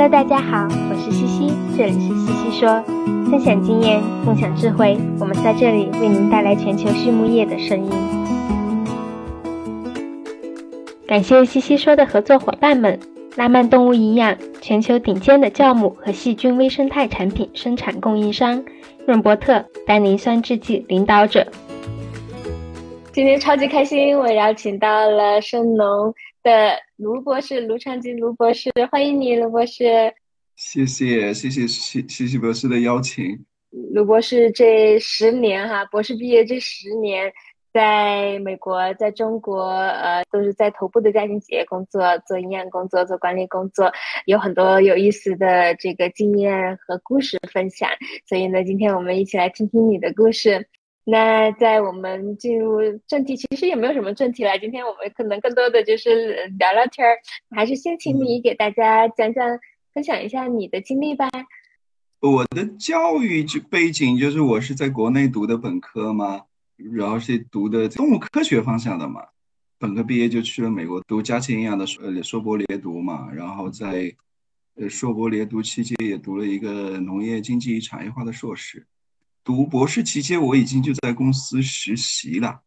Hello，大家好，我是西西，这里是西西说，分享经验，共享智慧，我们在这里为您带来全球畜牧业的声音。感谢西西说的合作伙伴们：拉曼动物营养，全球顶尖的酵母和细菌微生态产品生产供应商；润伯特，单宁酸制剂领导者。今天超级开心，我邀请到了盛农的卢博士，卢昌吉卢博士，欢迎你，卢博士。谢谢，谢谢西西西博士的邀请。卢博士这十年哈，博士毕业这十年，在美国，在中国，呃，都是在头部的家庭企业工作，做营养工作，做管理工作，有很多有意思的这个经验和故事分享。所以呢，今天我们一起来听听你的故事。那在我们进入正题，其实也没有什么正题了。今天我们可能更多的就是聊聊天儿，还是先请你给大家讲讲、分享一下你的经历吧。我的教育就背景就是我是在国内读的本科嘛，然后是读的动物科学方向的嘛。本科毕业就去了美国读家禽营养的硕硕博连读嘛，然后在呃硕博连读期间也读了一个农业经济与产业化的硕士。读博士期间，我已经就在公司实习了，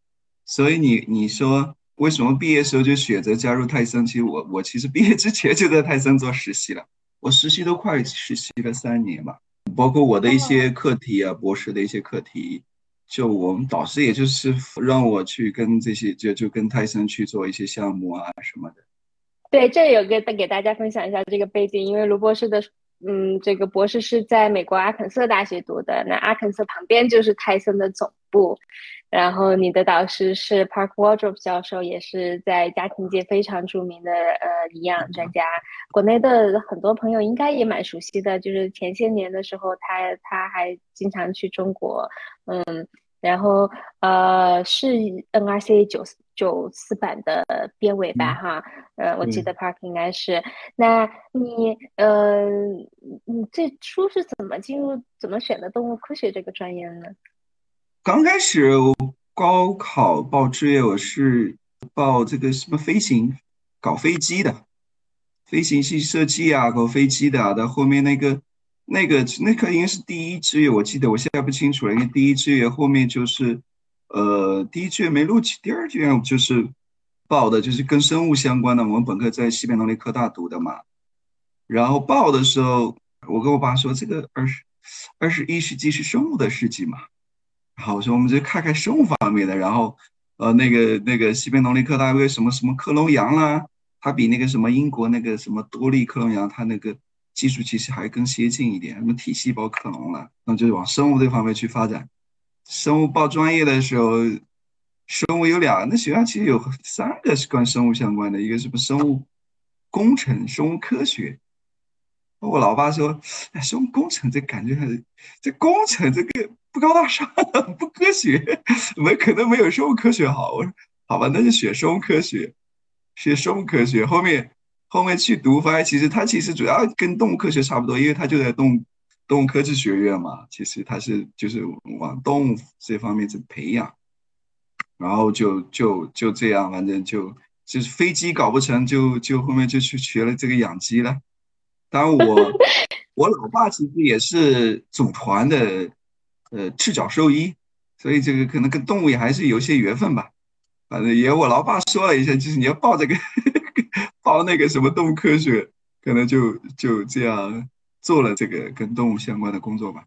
所以你你说为什么毕业时候就选择加入泰森？其实我我其实毕业之前就在泰森做实习了，我实习都快实习了三年吧，包括我的一些课题啊，博士的一些课题，就我们导师也就是让我去跟这些就就跟泰森去做一些项目啊什么的。对，这有个给大家分享一下这个背景，因为卢博士的。嗯，这个博士是在美国阿肯色大学读的，那阿肯色旁边就是泰森的总部。然后你的导师是 Park Wardrop 教授，也是在家庭界非常著名的呃营养专家。国内的很多朋友应该也蛮熟悉的，就是前些年的时候，他他还经常去中国，嗯。然后，呃，是 NRC 九九四版的编委吧，哈，呃，我记得 Park 应该是。那你，呃，你最初是怎么进入、怎么选的动物科学这个专业呢？刚开始高考报志愿，我是报这个什么飞行，搞飞机的，飞行系设计啊，搞飞机的。到后面那个。那个那个应该是第一志愿，我记得我现在不清楚了。因为第一志愿后面就是，呃，第一志愿没录取，第二志愿就是报的，就是跟生物相关的。我们本科在西北农林科大读的嘛。然后报的时候，我跟我爸说，这个二十二十一世纪是生物的世纪嘛。好，我说我们就看看生物方面的。然后，呃，那个那个西北农林科大为什么什么克隆羊啦，它比那个什么英国那个什么多利克隆羊，它那个。技术其实还更先进一点，什么体细胞克隆了，那就是往生物这方面去发展。生物报专业的时候，生物有两，那学校其实有三个是跟生物相关的，一个是不生物工程、生物科学。我老爸说，哎，生物工程这感觉很，这工程这个不高大上，不科学，没可能没有生物科学好。我说好吧，那就学生物科学，学生物科学后面。后面去读，发现其实它其实主要跟动物科学差不多，因为它就在动动物科技学院嘛。其实它是就是往动物这方面去培养，然后就就就这样，反正就就是飞机搞不成就就后面就去学了这个养鸡了。当然我 我老爸其实也是组团的呃赤脚兽医，所以这个可能跟动物也还是有些缘分吧。反正也我老爸说了一下，就是你要报这个。报那个什么动物科学，可能就就这样做了这个跟动物相关的工作吧。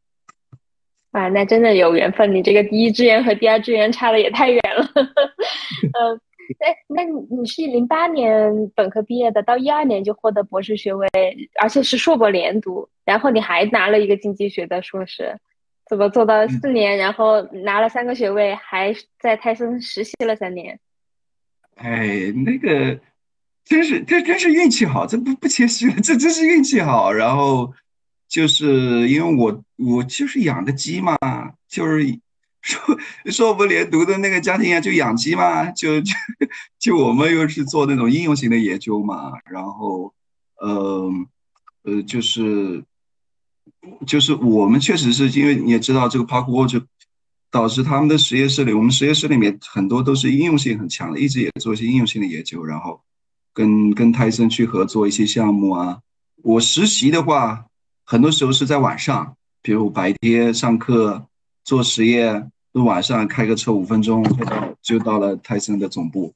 啊，那真的有缘分！你这个第一志愿和第二志愿差的也太远了。嗯，哎，那你你是零八年本科毕业的，到一二年就获得博士学位，而且是硕博连读，然后你还拿了一个经济学的硕士，怎么做到四年，然后拿了三个学位，还在泰森实习了三年？哎，那个。真是，这真是运气好，这不不谦虚了，这真是运气好。然后就是因为我我就是养个鸡嘛，就是 说说我们连读的那个家庭啊，就养鸡嘛，就就就我们又是做那种应用型的研究嘛。然后，呃呃，就是就是我们确实是因为你也知道，这个 Park Water 导致他们的实验室里，我们实验室里面很多都是应用性很强的，一直也做一些应用性的研究，然后。跟跟泰森去合作一些项目啊，我实习的话，很多时候是在晚上，比如白天上课做实验，都晚上开个车五分钟就到就到了泰森的总部。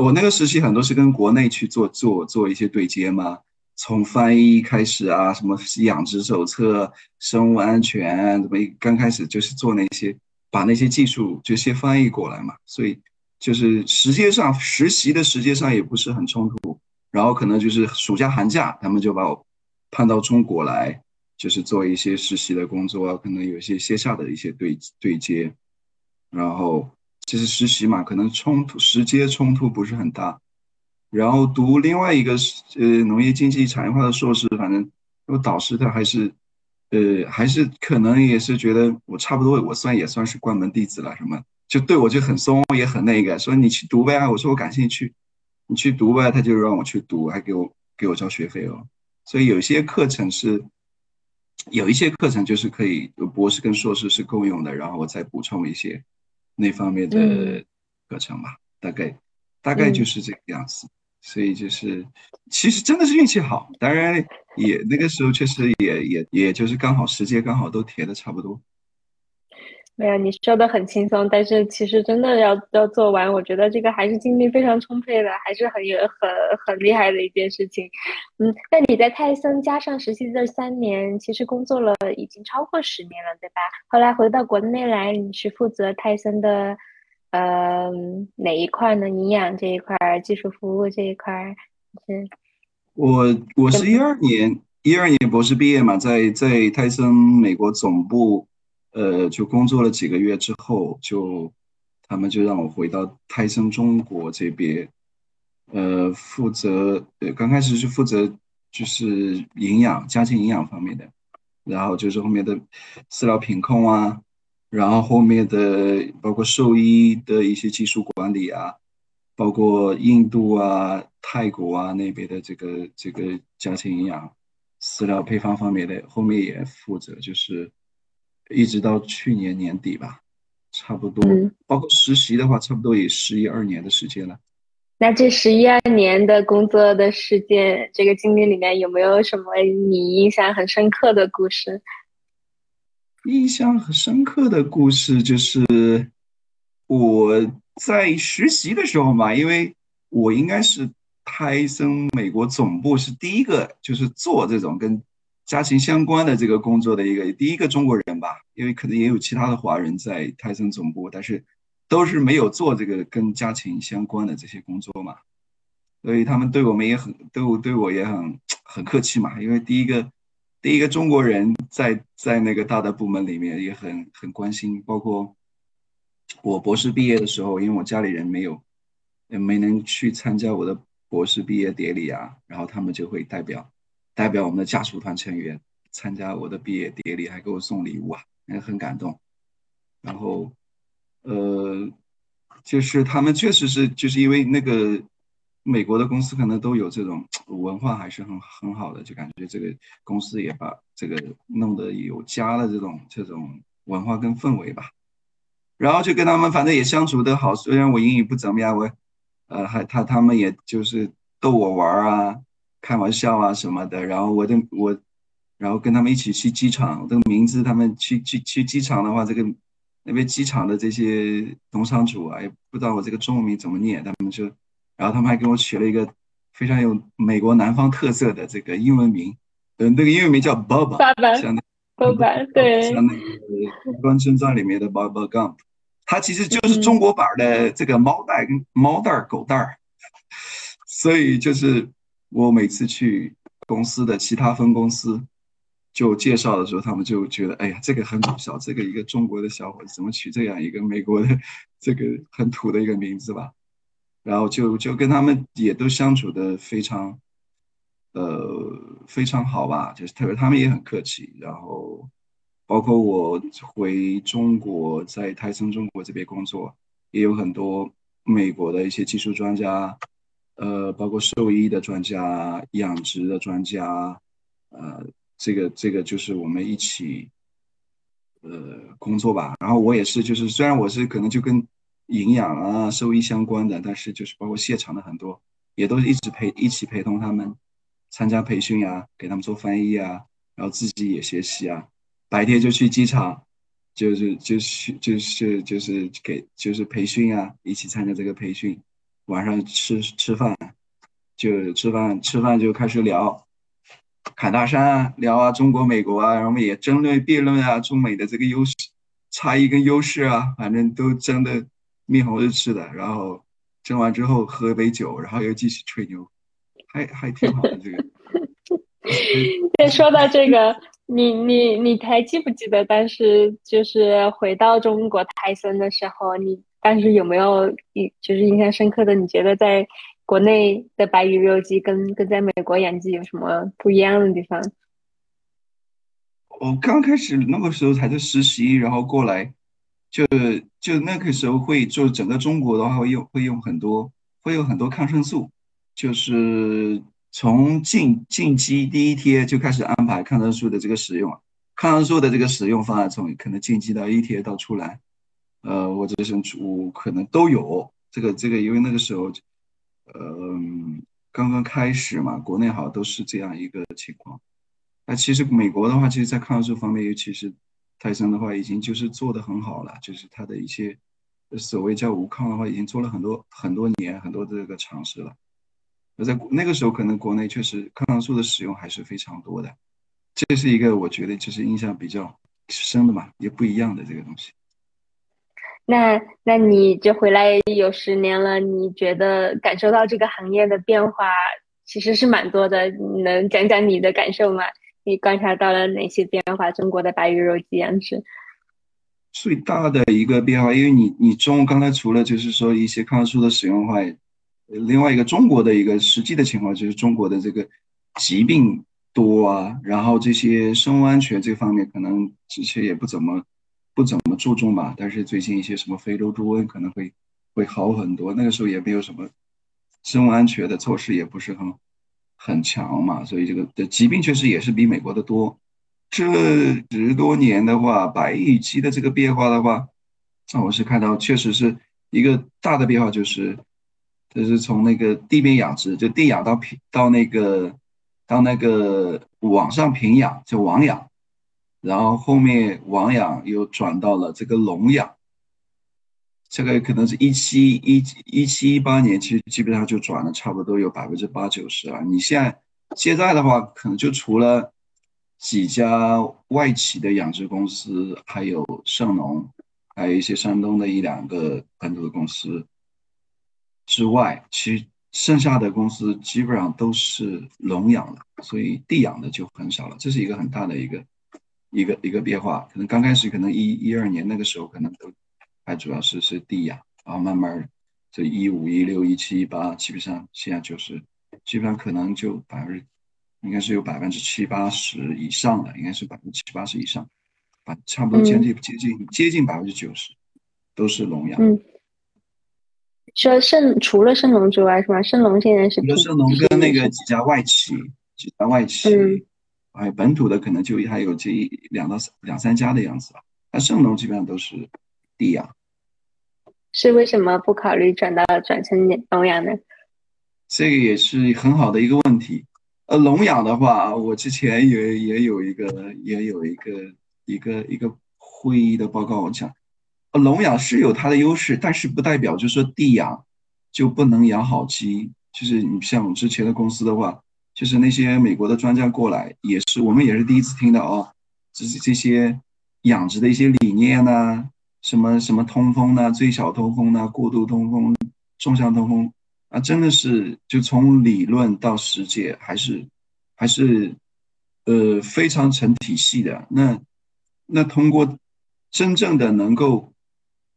我那个实习很多是跟国内去做做做一些对接嘛，从翻译开始啊，什么养殖手册、生物安全，怎么一刚开始就是做那些，把那些技术就先翻译过来嘛。所以就是时间上实习的时间上也不是很冲突，然后可能就是暑假寒假，他们就把我派到中国来，就是做一些实习的工作，可能有一些线下的一些对对接，然后。就是实习嘛，可能冲突时间冲突不是很大。然后读另外一个呃农业经济产业化的硕士，反正我导师他还是呃还是可能也是觉得我差不多，我算也算是关门弟子了，什么就对我就很松，也很那个，说你去读呗。我说我感兴趣，你去读呗，他就让我去读，还给我给我交学费哦。所以有些课程是有一些课程就是可以博士跟硕士是共用的，然后我再补充一些。那方面的课程吧，大概大概就是这个样子，所以就是其实真的是运气好，当然也那个时候确实也也也就是刚好时间刚好都填的差不多。没有，你说的很轻松，但是其实真的要要做完，我觉得这个还是精力非常充沛的，还是很有很很厉害的一件事情。嗯，那你在泰森加上实习这三年，其实工作了已经超过十年了，对吧？后来回到国内来，你是负责泰森的呃哪一块呢？营养这一块，技术服务这一块？是。我我是一二年一二年博士毕业嘛，在在泰森美国总部。呃，就工作了几个月之后，就他们就让我回到泰森中国这边，呃，负责呃刚开始是负责就是营养家禽营养方面的，然后就是后面的饲料品控啊，然后后面的包括兽医的一些技术管理啊，包括印度啊、泰国啊那边的这个这个家禽营养饲料配方方面的，后面也负责就是。一直到去年年底吧，差不多，包括实习的话，差不多也十一二年的时间了。那这十一二年的工作的事件，这个经历里面有没有什么你印象很深刻的故事？印象很深刻的故事就是我在实习的时候嘛，因为我应该是泰森美国总部是第一个，就是做这种跟。家禽相关的这个工作的一个第一个中国人吧，因为可能也有其他的华人在泰森总部，但是都是没有做这个跟家禽相关的这些工作嘛，所以他们对我们也很都对我也很很客气嘛，因为第一个第一个中国人在在那个大的部门里面也很很关心，包括我博士毕业的时候，因为我家里人没有也没能去参加我的博士毕业典礼啊，然后他们就会代表。代表我们的家属团成员参加我的毕业典礼，还给我送礼物啊，也很感动。然后，呃，就是他们确实是，就是因为那个美国的公司可能都有这种文化，还是很很好的，就感觉这个公司也把这个弄得有家的这种这种文化跟氛围吧。然后就跟他们反正也相处得好，虽然我英语不怎么样，我呃还他他们也就是逗我玩啊。开玩笑啊什么的，然后我的我，然后跟他们一起去机场，这个名字他们去去去机场的话，这个那边机场的这些农场主啊，也不知道我这个中文名怎么念，他们就，然后他们还给我取了一个非常有美国南方特色的这个英文名，嗯，那个英文名叫 Bob，像那 Bob，对，像那个《关村传》里面的 Bob Gump，它其实就是中国版的这个猫袋跟猫袋狗袋所以就是。我每次去公司的其他分公司就介绍的时候，他们就觉得，哎呀，这个很搞笑，这个一个中国的小伙子怎么取这样一个美国的这个很土的一个名字吧？然后就就跟他们也都相处的非常，呃，非常好吧，就是特别他们也很客气。然后包括我回中国，在泰森中国这边工作，也有很多美国的一些技术专家。呃，包括兽医的专家、养殖的专家，呃，这个这个就是我们一起呃工作吧。然后我也是，就是虽然我是可能就跟营养啊、兽医相关的，但是就是包括现场的很多，也都是一直陪一起陪同他们参加培训啊，给他们做翻译啊，然后自己也学习啊。白天就去机场，就是就是就是就是给就是培训啊，一起参加这个培训。晚上吃吃饭，就吃饭吃饭就开始聊，侃大山啊，聊啊中国美国啊，然后也争论辩论啊，中美的这个优势差异跟优势啊，反正都争得面红耳赤的。然后争完之后喝杯酒，然后又继续吹牛，还还挺好的这个。对，说到这个，你你你还记不记得当时就是回到中国泰森的时候，你？当时有没有印就是印象深刻的？你觉得在国内的白鱼肉鸡跟跟在美国养鸡有什么不一样的地方？我刚开始那个时候还在实习，然后过来，就就那个时候会就整个中国的话会用会用很多会有很多抗生素，就是从进进鸡第一天就开始安排抗生素的这个使用，抗生素的这个使用方案从可能进鸡到一天到出来。呃，或者是我可能都有这个这个，因为那个时候，呃，刚刚开始嘛，国内好像都是这样一个情况。那其实美国的话，其实，在抗生素方面，尤其是泰森的话，已经就是做的很好了，就是它的一些所谓叫无抗的话，已经做了很多很多年，很多这个尝试了。那在那个时候，可能国内确实抗生素的使用还是非常多的，这是一个我觉得就是印象比较深的嘛，也不一样的这个东西。那那你这回来有十年了，你觉得感受到这个行业的变化其实是蛮多的，你能讲讲你的感受吗？你观察到了哪些变化？中国的白鱼肉鸡养殖最大的一个变化，因为你你中刚才除了就是说一些抗生素的使用的话，另外一个中国的一个实际的情况就是中国的这个疾病多啊，然后这些生物安全这方面可能之前也不怎么。不怎么注重吧，但是最近一些什么非洲猪瘟可能会会好很多。那个时候也没有什么生物安全的措施，也不是很很强嘛，所以这个的疾病确实也是比美国的多。这十多年的话，白羽鸡的这个变化的话，那我是看到确实是一个大的变化，就是就是从那个地面养殖，就地养到平到那个到那个网上平养，就网养。然后后面网养又转到了这个笼养，这个可能是一七一一七一八年，其实基本上就转了差不多有百分之八九十了。你现在现在的话，可能就除了几家外企的养殖公司，还有盛农，还有一些山东的一两个本土的公司之外，其实剩下的公司基本上都是笼养的，所以地养的就很少了。这是一个很大的一个。一个一个变化，可能刚开始可能一一二年那个时候可能都还主要是是地养，然后慢慢这一五一六一七一八，基本上现在就是基本上可能就百分之应该是有百分之七八十以上的，应该是百分之七八十以上，把差不多接近接近接近百分之九十都是笼养。嗯，说盛除了盛农之外是吧？盛农现在是除了盛农跟那个几家外企，几家外企。还有本土的可能就还有这一两到三两三家的样子吧，那盛农基本上都是地养，是为什么不考虑转到转成笼养呢？这个也是很好的一个问题。呃，笼养的话，我之前也也有一个也有一个一个一个会议的报告，我讲，呃，笼养是有它的优势，但是不代表就是说地养就不能养好鸡。就是你像我之前的公司的话。就是那些美国的专家过来，也是我们也是第一次听到哦，这是这些养殖的一些理念呐，什么什么通风呐，最小通风呐，过度通风，纵向通风啊，真的是就从理论到实践，还是还是呃非常成体系的。那那通过真正的能够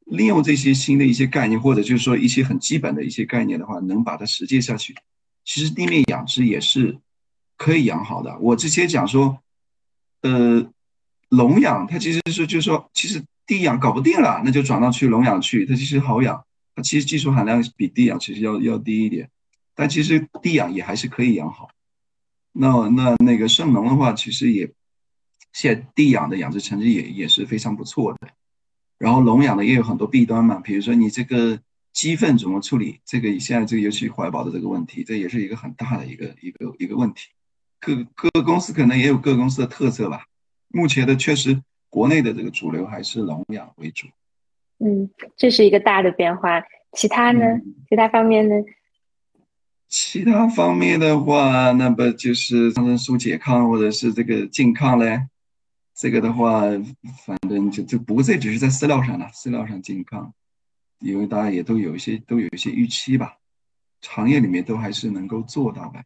利用这些新的一些概念，或者就是说一些很基本的一些概念的话，能把它实践下去。其实地面养殖也是可以养好的。我之前讲说，呃，笼养它其实是就是说，其实地养搞不定了，那就转到去笼养去，它其实好养。它其实技术含量比地养其实要要低一点，但其实地养也还是可以养好。那那那个盛农的话，其实也现在地养的养殖成绩也也是非常不错的。然后笼养的也有很多弊端嘛，比如说你这个。鸡粪怎么处理？这个现在这个尤其怀保的这个问题，这也是一个很大的一个一个一个问题。各各个公司可能也有各公司的特色吧。目前的确实，国内的这个主流还是笼养为主。嗯，这是一个大的变化。其他呢？其他方面呢？其他方面的话，那不就是抗生素拮抗或者是这个禁抗嘞？这个的话，反正就就不过这只是在饲料上了，饲料上健康，因为大家也都有一些都有一些预期吧，行业里面都还是能够做到的。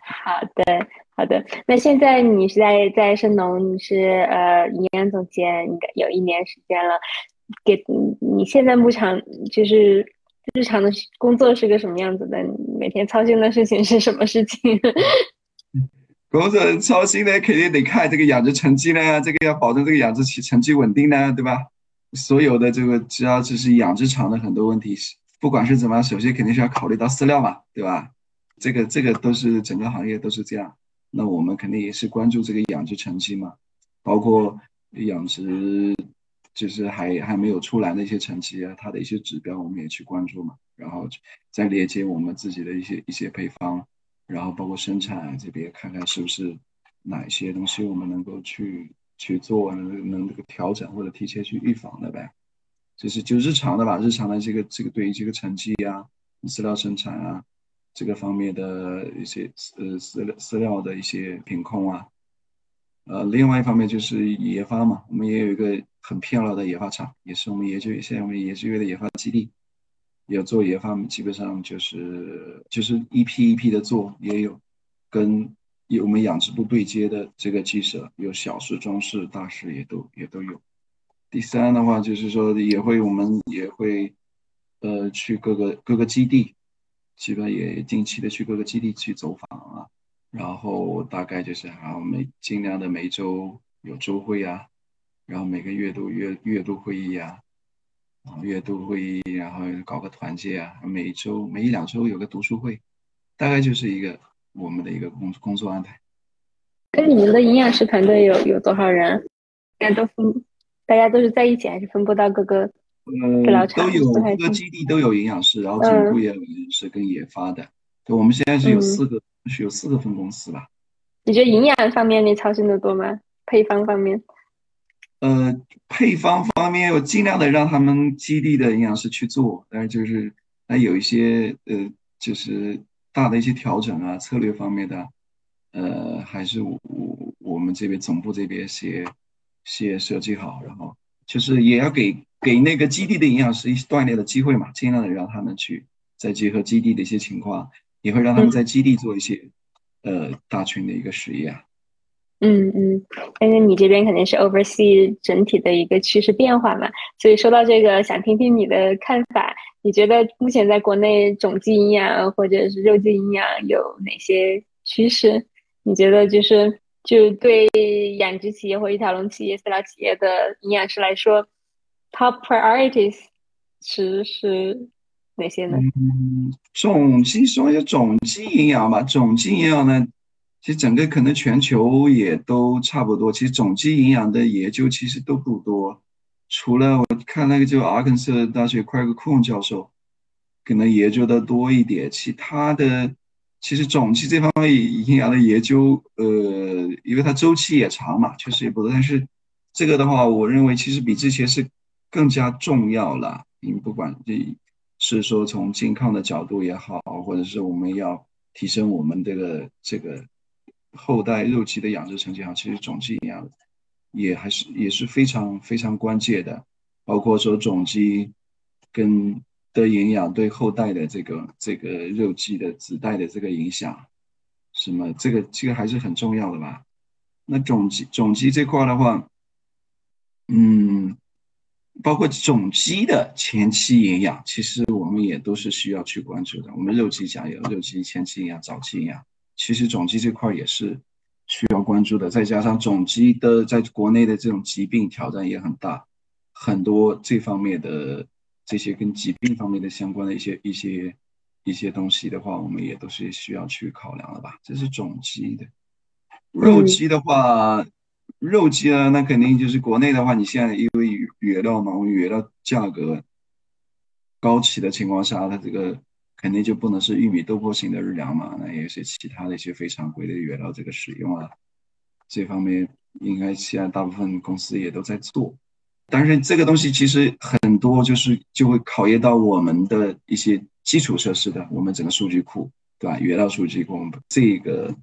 好的，好的。那现在你是在在生农，你是呃营养总监，应该有一年时间了。给你现在牧场就是。日常的工作是个什么样子的？每天操心的事情是什么事情？工作操心的肯定得看这个养殖成绩呢，这个要保证这个养殖成成绩稳定呢，对吧？所有的这个只要就是养殖场的很多问题，不管是怎么样，首先肯定是要考虑到饲料嘛，对吧？这个这个都是整个行业都是这样。那我们肯定也是关注这个养殖成绩嘛，包括养殖。就是还还没有出来的一些成绩啊，它的一些指标我们也去关注嘛，然后再连接我们自己的一些一些配方，然后包括生产这边看看是不是哪一些东西我们能够去去做，能能这个调整或者提前去预防的呗。就是就日常的吧，日常的这个这个对于这个成绩呀、饲料生产啊这个方面的一些呃饲料饲料的一些品控啊。呃，另外一方面就是研发嘛，我们也有一个很漂亮的研发厂，也是我们研究现在我们研究院的研发基地，有做研发，基本上就是就是一批一批的做，也有跟有我们养殖部对接的这个鸡舍，有小事、中事、大事也都也都有。第三的话就是说也会我们也会呃去各个各个基地，基本也定期的去各个基地去走访啊。然后大概就是啊，每尽量的每周有周会啊，然后每个月度月月度会议啊，啊月度会议，然后搞个团建啊，每周每一两周有个读书会，大概就是一个我们的一个工工作安排。跟你们的营养师团队有有多少人？大家都分，大家都是在一起，还是分布到各个治疗场？都有各个基地都有营养师，然后总部也有营养师跟研发的。对，我们现在是有四个。是有四个分公司吧？你觉得营养方面你操心的多吗？配方方面？呃，配方方面我尽量的让他们基地的营养师去做，但是就是那有一些呃，就是大的一些调整啊，策略方面的，呃，还是我我们这边总部这边先先设计好，然后就是也要给给那个基地的营养师一些锻炼的机会嘛，尽量的让他们去再结合基地的一些情况。也会让他们在基地做一些，呃，大群的一个实验。嗯嗯，因为你这边肯定是 oversee 整体的一个趋势变化嘛，所以说到这个，想听听你的看法。你觉得目前在国内种鸡营养或者是肉鸡营养有哪些趋势？你觉得就是就对养殖企业或一条龙企业、饲料企业的营养师来说，top priorities 是是？哪些呢？嗯，种鸡说一下种鸡营养吧。种鸡营养呢，其实整个可能全球也都差不多。其实种鸡营养的研究其实都不多，除了我看那个就阿肯色大学快克库教授可能研究的多一点。其他的其实种鸡这方面营养的研究，呃，因为它周期也长嘛，确实也不多。但是这个的话，我认为其实比之前是更加重要了。你不管这。是说从健康的角度也好，或者是我们要提升我们这个这个后代肉鸡的养殖成绩好，其实种鸡营养也还是也是非常非常关键的。包括说种鸡跟的营养对后代的这个这个肉鸡的子代的这个影响，什么这个这个还是很重要的吧？那种鸡种鸡这块的话，嗯。包括种鸡的前期营养，其实我们也都是需要去关注的。我们肉鸡讲有肉鸡前期营养、早期营养，其实种鸡这块也是需要关注的。再加上种鸡的在国内的这种疾病挑战也很大，很多这方面的这些跟疾病方面的相关的一些一些一些东西的话，我们也都是需要去考量的吧。这是种鸡的，肉鸡的话。肉鸡啊，那肯定就是国内的话，你现在因为原料嘛，我原料价格高起的情况下，它这个肯定就不能是玉米豆粕型的日粮嘛，那也有些其他的一些非常规的原料这个使用啊，这方面应该现在大部分公司也都在做。但是这个东西其实很多就是就会考验到我们的一些基础设施的，我们整个数据库，对吧？原料数据库这个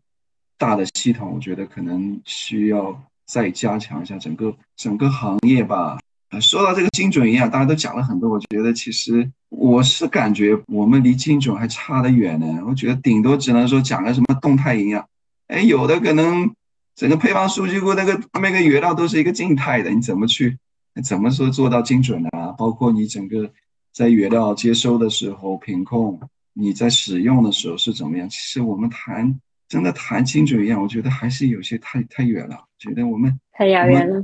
大的系统，我觉得可能需要再加强一下整个整个行业吧。说到这个精准营养，大家都讲了很多，我觉得其实我是感觉我们离精准还差得远呢。我觉得顶多只能说讲个什么动态营养，哎，有的可能整个配方数据库那个那个原料都是一个静态的，你怎么去？怎么说做到精准啊？包括你整个在原料接收的时候品控，你在使用的时候是怎么样？其实我们谈真的谈精准一样，我觉得还是有些太太远了。觉得我们太遥远了。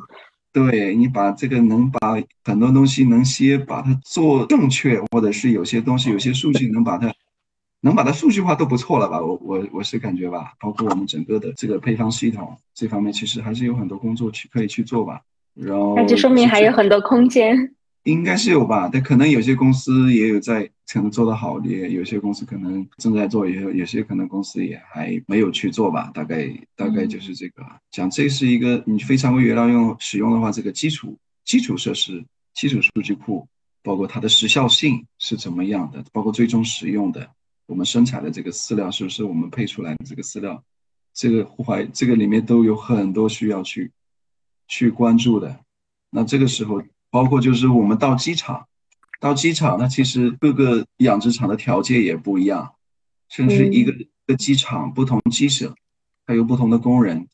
对你把这个能把很多东西能先把它做正确，或者是有些东西有些数据能把它能把它数据化都不错了吧？我我我是感觉吧，包括我们整个的这个配方系统这方面，其实还是有很多工作去可以去做吧。然后那就说明还有很多空间，应该是有吧？但可能有些公司也有在可能做得好，也有些公司可能正在做，也有有些可能公司也还没有去做吧。大概大概就是这个，讲这是一个你非常规原料用使用的话，这个基础基础设施、基础数据库，包括它的时效性是怎么样的，包括最终使用的我们生产的这个饲料是不是我们配出来的这个饲料，这个怀这个里面都有很多需要去。去关注的，那这个时候包括就是我们到机场，到机场，那其实各个养殖场的条件也不一样，甚至一个一个机场不同鸡舍，还有不同的工人，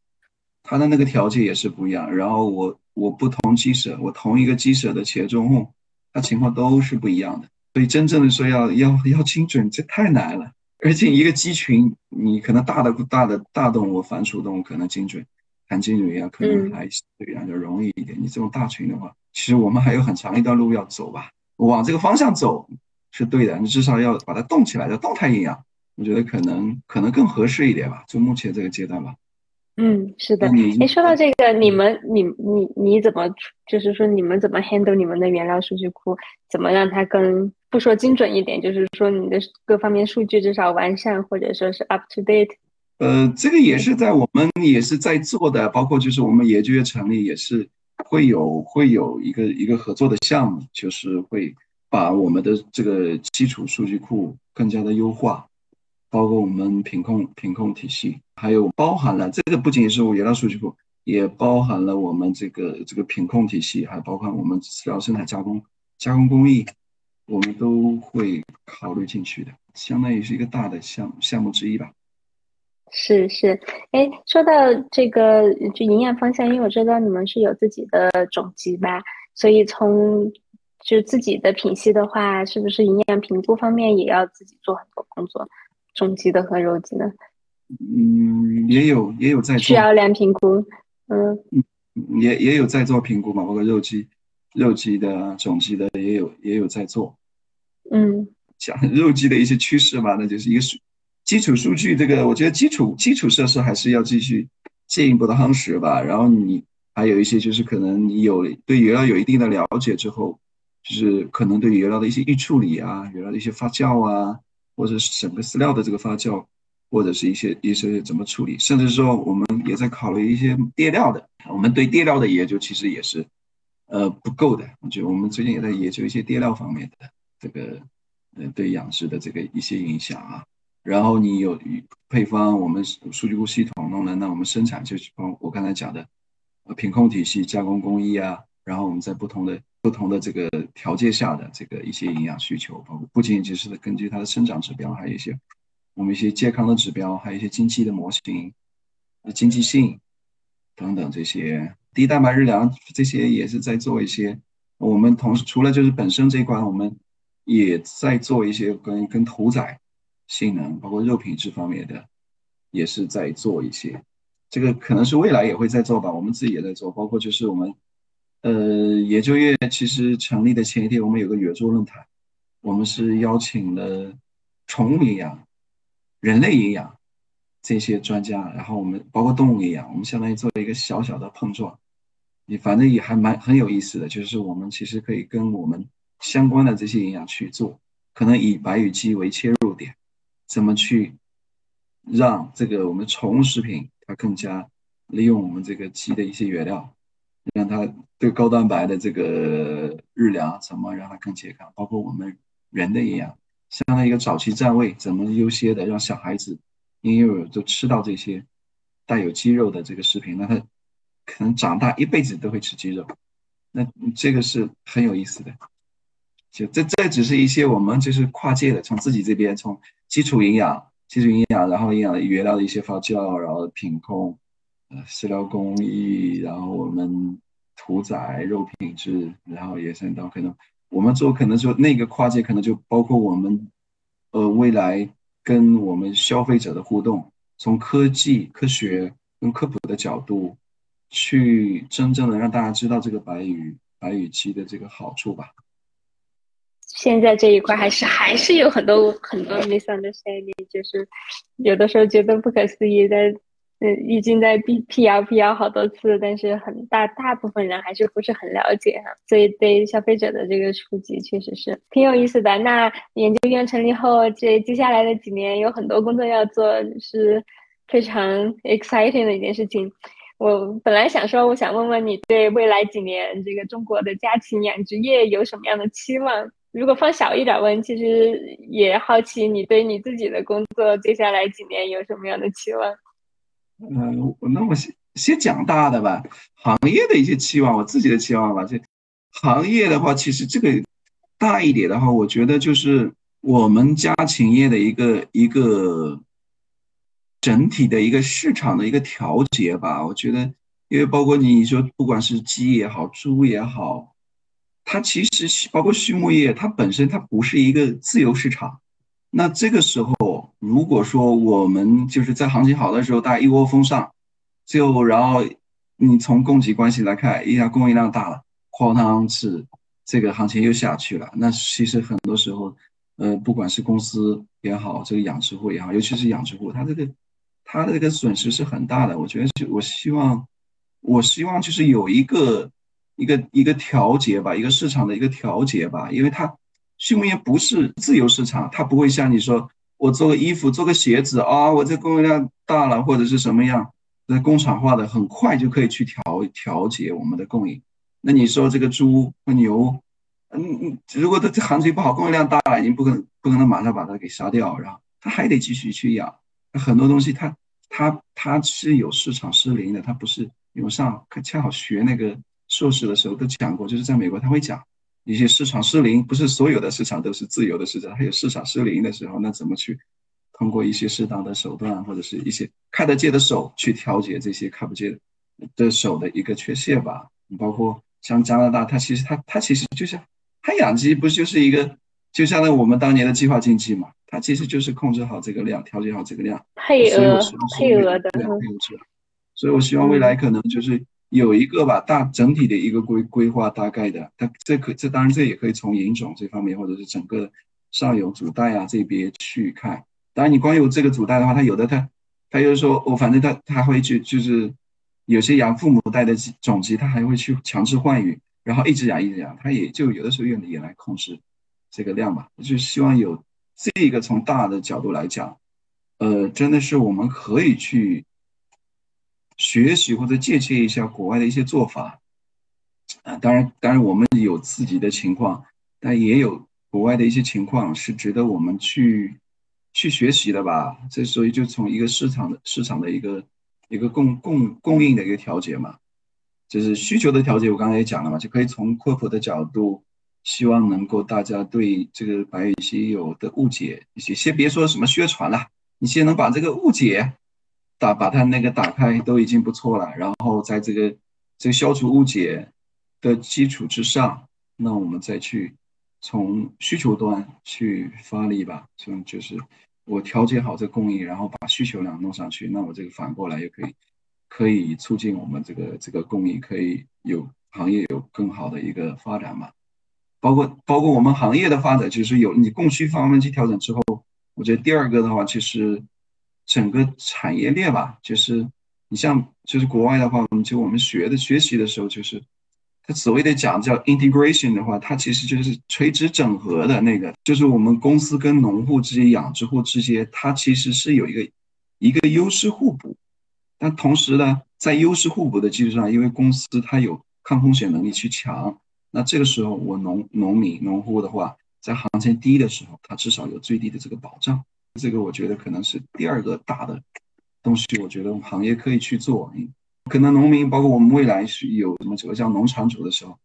他的那个条件也是不一样。然后我我不同鸡舍，我同一个鸡舍的前中后，它情况都是不一样的。所以真正的说要要要精准，这太难了。而且一个鸡群，你可能大的大的大动物、反刍动物可能精准。含精准啊，可能还对比较容易一点。你这种大群的话，其实我们还有很长一段路要走吧。往这个方向走是对的，你至少要把它动起来，叫动态营养。我觉得可能可能更合适一点吧，就目前这个阶段吧。嗯，是的。哎说到这个，你们你你你怎么就是说你们怎么 handle 你们的原料数据库？怎么让它更不说精准一点，就是说你的各方面数据至少完善，或者说是 up to date。呃，这个也是在我们也是在做的，包括就是我们研究院成立也是会有会有一个一个合作的项目，就是会把我们的这个基础数据库更加的优化，包括我们品控品控体系，还有包含了这个不仅是我原料数据库，也包含了我们这个这个品控体系，还包括我们饲料生产加工加工工艺，我们都会考虑进去的，相当于是一个大的项项目之一吧。是是，哎，说到这个就营养方向，因为我知道你们是有自己的种基吧，所以从就自己的品系的话，是不是营养评估方面也要自己做很多工作？种基的和肉基呢？嗯，也有也有在做，需要量评估，嗯，也也有在做评估嘛，包括肉鸡、肉鸡的、种鸡的也有也有在做，嗯，讲 肉鸡的一些趋势嘛，那就是一个是。基础数据这个，我觉得基础基础设施还是要继续进一步的夯实吧。然后你还有一些就是可能你有对原料有一定的了解之后，就是可能对原料的一些预处理啊，原料的一些发酵啊，或者是整个饲料的这个发酵，或者是一些一些怎么处理，甚至说我们也在考虑一些垫料的。我们对垫料的研究其实也是呃不够的。我觉得我们最近也在研究一些垫料方面的这个呃对养殖的这个一些影响啊。然后你有配方，我们数据库系统弄了，那我们生产就是我刚才讲的，呃，品控体系、加工工艺啊，然后我们在不同的不同的这个条件下的这个一些营养需求，包括不仅仅是根据它的生长指标，还有一些我们一些健康的指标，还有一些经济的模型、经济性等等这些低蛋白日粮这些也是在做一些。我们同时除了就是本身这一块，我们也在做一些跟跟屠宰。性能包括肉品质方面的，也是在做一些，这个可能是未来也会在做吧。我们自己也在做，包括就是我们，呃，研究院其实成立的前一天，我们有个圆桌论坛，我们是邀请了宠物营养、人类营养这些专家，然后我们包括动物营养，我们相当于做了一个小小的碰撞，你反正也还蛮很有意思的，就是我们其实可以跟我们相关的这些营养去做，可能以白羽鸡为切入点。怎么去让这个我们宠物食品它更加利用我们这个鸡的一些原料，让它对高蛋白的这个日粮怎么让它更健康，包括我们人的营养，相当于一个早期站位，怎么优先的让小孩子婴幼儿都吃到这些带有鸡肉的这个食品，那他可能长大一辈子都会吃鸡肉，那这个是很有意思的。就这这只是一些我们就是跨界的，从自己这边从基础营养、基础营养，然后营养原料的一些发酵，然后品控，呃，饲料工艺，然后我们屠宰肉品质，然后延伸到可能我们做可能说那个跨界可能就包括我们，呃，未来跟我们消费者的互动，从科技、科学跟科普的角度，去真正的让大家知道这个白羽白羽鸡的这个好处吧。现在这一块还是还是有很多很多 misunderstanding，就是有的时候觉得不可思议，在嗯已经在 P P 谣 P 谣好多次，但是很大大部分人还是不是很了解哈，所以对消费者的这个触及确实是挺有意思的。那研究院成立后，这接下来的几年有很多工作要做，是非常 exciting 的一件事情。我本来想说，我想问问你对未来几年这个中国的家禽养殖业有什么样的期望？如果放小一点问，其实也好奇你对你自己的工作接下来几年有什么样的期望？嗯，那我先先讲大的吧，行业的一些期望，我自己的期望吧。这行业的话，其实这个大一点的话，我觉得就是我们家禽业的一个一个整体的一个市场的一个调节吧。我觉得，因为包括你说，不管是鸡也好，猪也好。它其实包括畜牧业，它本身它不是一个自由市场。那这个时候，如果说我们就是在行情好的时候，大家一窝蜂上，就然后你从供给关系来看，一下供应量大了，哐当是这个行情又下去了。那其实很多时候，呃，不管是公司也好，这个养殖户也好，尤其是养殖户，它这个它的这个损失是很大的。我觉得是我希望，我希望就是有一个。一个一个调节吧，一个市场的一个调节吧，因为它畜牧业不是自由市场，它不会像你说我做个衣服、做个鞋子啊，我这供应量大了或者是什么样，那工厂化的很快就可以去调调节我们的供应。那你说这个猪和牛，嗯嗯，如果它这行情不好，供应量大了，你不可能不可能马上把它给杀掉，然后它还得继续去养。很多东西它它它是有市场失灵的，它不是有上恰好学那个。硕士的时候都讲过，就是在美国他会讲一些市场失灵，不是所有的市场都是自由的市场，还有市场失灵的时候，那怎么去通过一些适当的手段或者是一些看得见的手去调节这些看不见的手的一个缺陷吧？包括像加拿大，它其实它它其实就像它养鸡不就是一个，就相当于我们当年的计划经济嘛，它其实就是控制好这个量，调节好这个量，配额配额的，所以我希望未来可能就是。有一个吧，大整体的一个规规划，大概的，它这可这当然这也可以从引种这方面，或者是整个上游主带啊这边去看。当然你光有这个主带的话，它有的它它就是说我反正它它会去就是有些养父母带的种鸡，它还会去强制换羽，然后一直养一直养，它也就有的时候用也来控制这个量吧。就希望有这个从大的角度来讲，呃，真的是我们可以去。学习或者借鉴一下国外的一些做法，啊，当然，当然我们有自己的情况，但也有国外的一些情况是值得我们去去学习的吧。这所以就从一个市场的市场的一个一个供供供应的一个调节嘛，就是需求的调节。我刚才也讲了嘛，就可以从科普的角度，希望能够大家对这个白羽鸡有的误解一些，先别说什么宣传了，你先能把这个误解。打把它那个打开都已经不错了，然后在这个这个消除误解的基础之上，那我们再去从需求端去发力吧。从就是我调节好这供应，然后把需求量弄上去，那我这个反过来也可以可以促进我们这个这个供应可以有行业有更好的一个发展嘛。包括包括我们行业的发展，就是有你供需方面去调整之后，我觉得第二个的话其实。整个产业链吧，就是你像就是国外的话，我们就我们学的学习的时候，就是它所谓的讲叫 integration 的话，它其实就是垂直整合的那个，就是我们公司跟农户之间、养殖户之间，它其实是有一个一个优势互补。但同时呢，在优势互补的基础上，因为公司它有抗风险能力去强，那这个时候我农农民农户的话，在行情低的时候，它至少有最低的这个保障。这个我觉得可能是第二个大的东西，我觉得我们行业可以去做。可能农民包括我们未来是有什么浙江农场主的时候，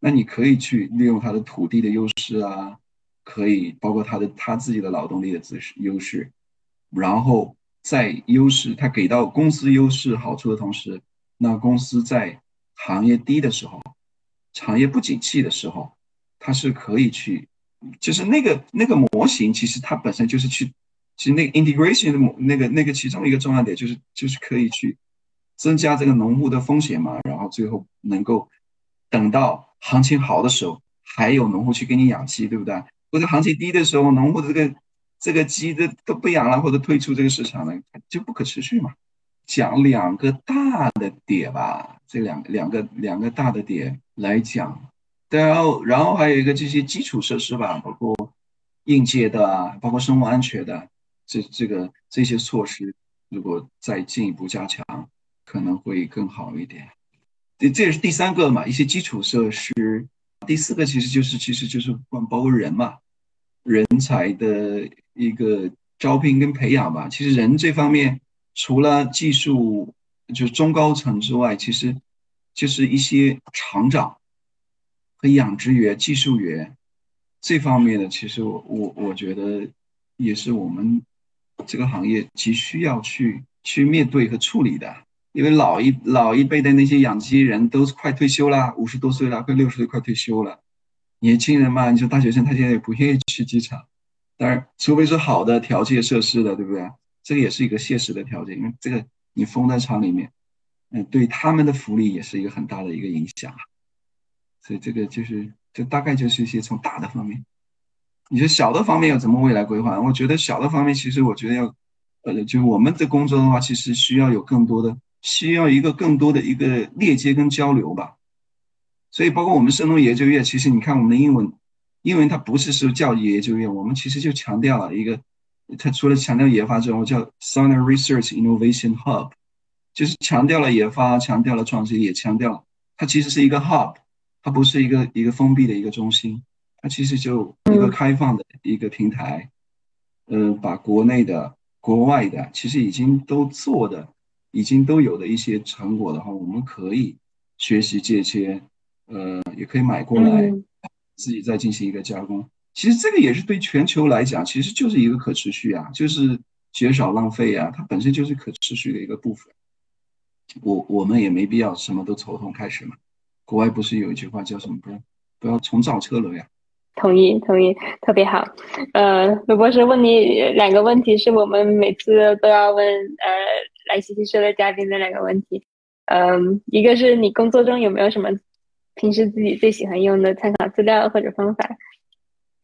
那你可以去利用他的土地的优势啊，可以包括他的他自己的劳动力的资优势，然后在优势他给到公司优势好处的同时，那公司在行业低的时候，行业不景气的时候，它是可以去，就是那个那个模型其实它本身就是去，其实那个 integration 的那个那个其中一个重要点就是就是可以去。增加这个农户的风险嘛，然后最后能够等到行情好的时候，还有农户去给你养鸡，对不对？或者行情低的时候，农户的这个这个鸡的都不养了，或者退出这个市场了，就不可持续嘛。讲两个大的点吧，这两两个两个大的点来讲，对然后然后还有一个这些基础设施吧，包括应届的，包括生物安全的这这个这些措施，如果再进一步加强。可能会更好一点，这这也是第三个嘛，一些基础设施。第四个其实就是，其实就是包括人嘛，人才的一个招聘跟培养吧。其实人这方面，除了技术就是中高层之外，其实就是一些厂长和养殖员、技术员这方面的，其实我我我觉得也是我们这个行业急需要去去面对和处理的。因为老一老一辈的那些养鸡人都快退休了，五十多岁了，快六十岁快退休了。年轻人嘛，你说大学生他现在也不愿意去机场，当然，除非是好的条件设施的，对不对？这个也是一个现实的条件，因为这个你封在厂里面，嗯，对他们的福利也是一个很大的一个影响。所以这个就是，就大概就是一些从大的方面，你说小的方面有怎么未来规划？我觉得小的方面，其实我觉得要，呃，就我们的工作的话，其实需要有更多的。需要一个更多的一个链接跟交流吧，所以包括我们深农研究院，其实你看我们的英文，英文它不是说教育研究院，我们其实就强调了一个，它除了强调研发之外，叫 s o n n e Research Innovation Hub，就是强调了研发，强调了创新，也强调它其实是一个 hub，它不是一个一个封闭的一个中心，它其实就一个开放的一个平台，呃，把国内的、国外的，其实已经都做的。已经都有的一些成果的话，我们可以学习借鉴，呃，也可以买过来，自己再进行一个加工。其实这个也是对全球来讲，其实就是一个可持续啊，就是减少浪费啊，它本身就是可持续的一个部分。我我们也没必要什么都从头开始嘛。国外不是有一句话叫什么？不要不要重造车轮呀。同意同意，特别好。呃，卢博士问你两个问题，是我们每次都要问呃来西西社的嘉宾的两个问题。嗯，一个是你工作中有没有什么平时自己最喜欢用的参考资料或者方法？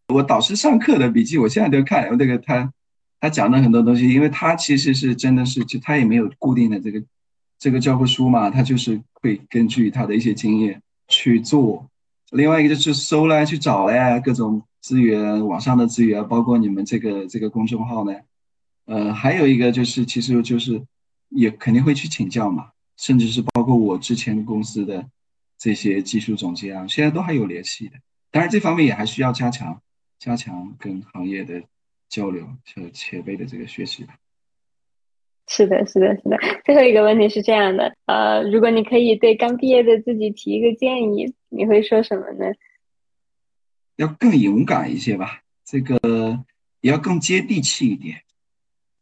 我导师上课的笔记，我现在都看那个他他讲的很多东西，因为他其实是真的是就他也没有固定的这个这个教科书嘛，他就是会根据他的一些经验去做。另外一个就是搜啦，去找呀，各种资源，网上的资源，包括你们这个这个公众号呢。呃，还有一个就是，其实就是也肯定会去请教嘛，甚至是包括我之前公司的这些技术总监啊，现在都还有联系的。当然，这方面也还需要加强，加强跟行业的交流和前辈的这个学习吧。是的，是的，是的。最后一个问题是这样的，呃，如果你可以对刚毕业的自己提一个建议，你会说什么呢？要更勇敢一些吧，这个也要更接地气一点，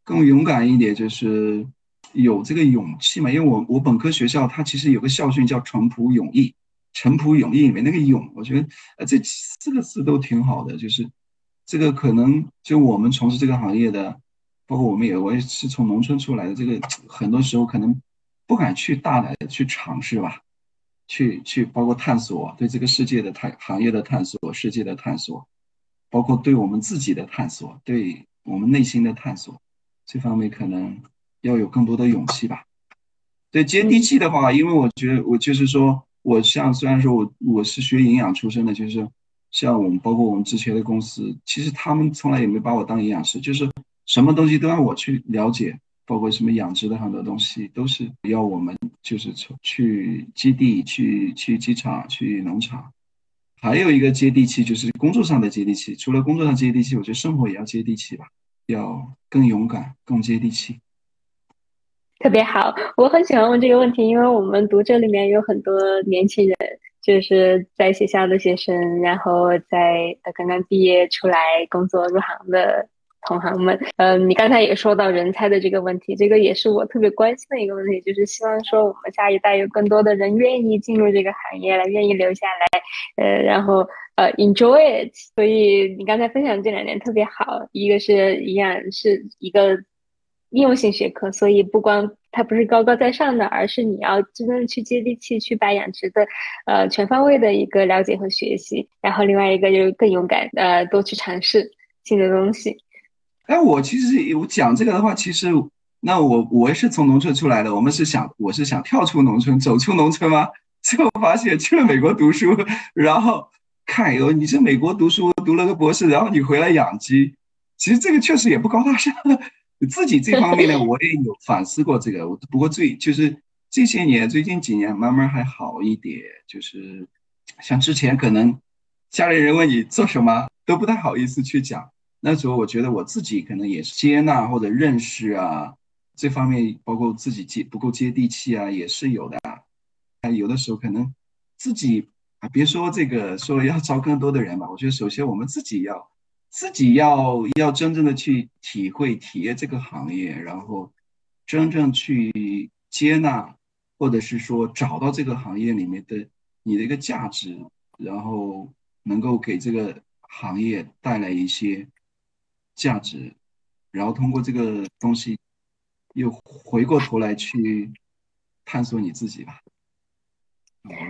更勇敢一点，就是有这个勇气嘛。因为我我本科学校它其实有个校训叫“淳朴勇毅”，淳朴勇毅里面那个勇，我觉得呃这四个字都挺好的，就是这个可能就我们从事这个行业的。包括我们也，我也是从农村出来的，这个很多时候可能不敢去大胆的去尝试吧，去去包括探索对这个世界的探行业的探索，世界的探索，包括对我们自己的探索，对我们内心的探索，这方面可能要有更多的勇气吧。对接地气的话，因为我觉得我就是说，我像虽然说我我是学营养出身的，就是像我们包括我们之前的公司，其实他们从来也没把我当营养师，就是什么东西都让我去了解，包括什么养殖的很多东西都是要我们就是从去基地、去去机场、去农场，还有一个接地气，就是工作上的接地气。除了工作上接地气，我觉得生活也要接地气吧，要更勇敢、更接地气。特别好，我很喜欢问这个问题，因为我们读者里面有很多年轻人，就是在学校的学生，然后在刚刚毕业出来工作入行的同行们。嗯，你刚才也说到人才的这个问题，这个也是我特别关心的一个问题，就是希望说我们下一代有更多的人愿意进入这个行业来，愿意留下来，呃，然后呃，enjoy it。所以你刚才分享这两点特别好，一个是营养是一个。应用性学科，所以不光它不是高高在上的，而是你要真正去接地气，去把养殖的，呃，全方位的一个了解和学习。然后另外一个就是更勇敢，呃，多去尝试新的东西。哎，我其实有讲这个的话，其实那我我也是从农村出来的，我们是想我是想跳出农村，走出农村吗？结果发现去了美国读书，然后看哟，你是美国读书读了个博士，然后你回来养鸡，其实这个确实也不高大上。自己这方面呢，我也有反思过这个。我不过最就是这些年，最近几年慢慢还好一点。就是像之前可能家里人问你做什么，都不太好意思去讲。那时候我觉得我自己可能也是接纳或者认识啊，这方面包括自己接不够接地气啊，也是有的。啊，有的时候可能自己啊，别说这个说要招更多的人吧，我觉得首先我们自己要。自己要要真正的去体会、体验这个行业，然后真正去接纳，或者是说找到这个行业里面的你的一个价值，然后能够给这个行业带来一些价值，然后通过这个东西又回过头来去探索你自己吧。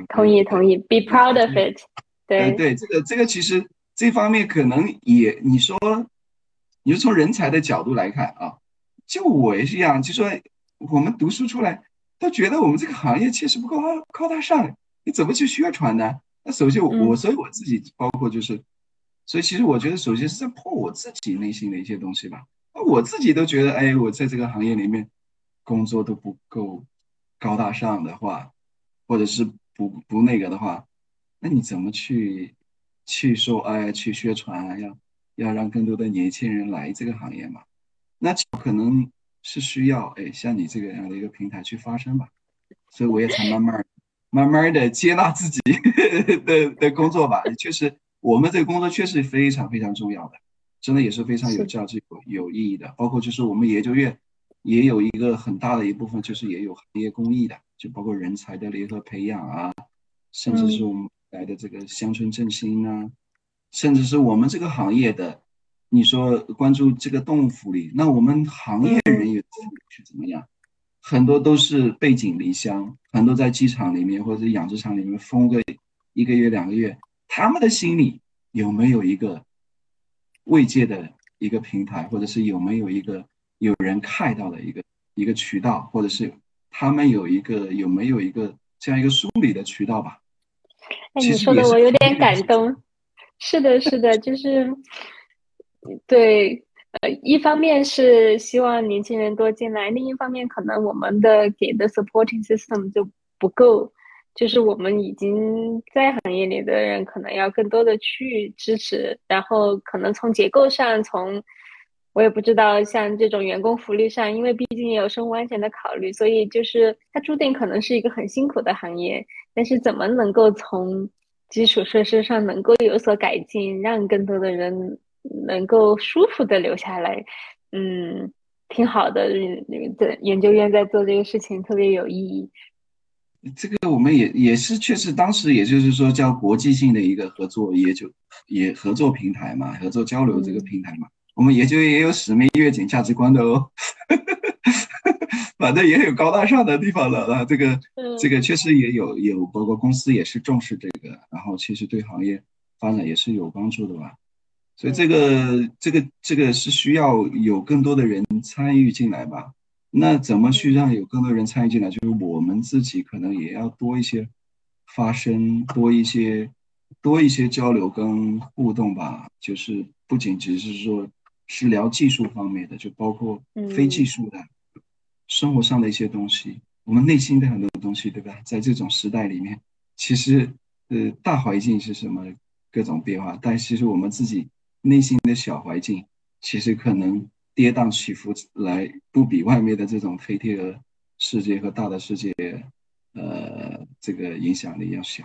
同意，同意，Be proud of it。对对，这个这个其实。这方面可能也，你说，你说从人才的角度来看啊，就我也是一样，就说我们读书出来都觉得我们这个行业确实不高高大上，你怎么去宣传呢？那首先我，所以我自己包括就是，所以其实我觉得首先是在破我自己内心的一些东西吧。那我自己都觉得，哎，我在这个行业里面工作都不够高大上的话，或者是不不那个的话，那你怎么去？去说哎，去宣传，要要让更多的年轻人来这个行业嘛？那可能是需要哎，像你这个样的一个平台去发声吧。所以我也才慢慢慢慢的接纳自己 的的工作吧。确实，我们这个工作确实非常非常重要的，真的也是非常有价值、有有意义的。包括就是我们研究院也有一个很大的一部分，就是也有行业公益的，就包括人才的联合培养啊，甚至是我们。来的这个乡村振兴啊，甚至是我们这个行业的，你说关注这个动物福利，那我们行业人员是怎么样？很多都是背井离乡，很多在机场里面或者养殖场里面封个一个月两个月，他们的心里有没有一个慰藉的一个平台，或者是有没有一个有人看到的一个一个渠道，或者是他们有一个有没有一个这样一个梳理的渠道吧？哎，你说的我有点感动。是的，是的，就是，对，呃，一方面是希望年轻人多进来，另一方面可能我们的给的 supporting system 就不够，就是我们已经在行业里的人可能要更多的去支持，然后可能从结构上从。我也不知道，像这种员工福利上，因为毕竟也有生物安全的考虑，所以就是它注定可能是一个很辛苦的行业。但是怎么能够从基础设施上能够有所改进，让更多的人能够舒服的留下来，嗯，挺好的。在研究院在做这个事情特别有意义。这个我们也也是确实，当时也就是说叫国际性的一个合作，也就也合作平台嘛，合作交流这个平台嘛。我们也就也有使命、愿景、价值观的哦，反正也有高大上的地方了啊。这个这个确实也有有，包括公司也是重视这个，然后其实对行业发展也是有帮助的吧。所以这个这个这个是需要有更多的人参与进来吧。那怎么去让有更多人参与进来？就是我们自己可能也要多一些发声，多一些多一些交流跟互动吧。就是不仅只是说是聊技术方面的，就包括非技术的生活上的一些东西，我们内心的很多东西，对吧？在这种时代里面，其实呃大环境是什么各种变化，但其实我们自己内心的小环境，其实可能跌宕起伏来不比外面的这种飞天鹅世界和大的世界。呃，这个影响力要小。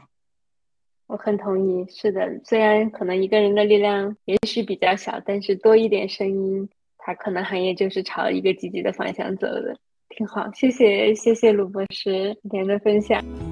我很同意，是的。虽然可能一个人的力量也许比较小，但是多一点声音，他可能行业就是朝一个积极的方向走的，挺好。谢谢，谢谢鲁博士今天的分享。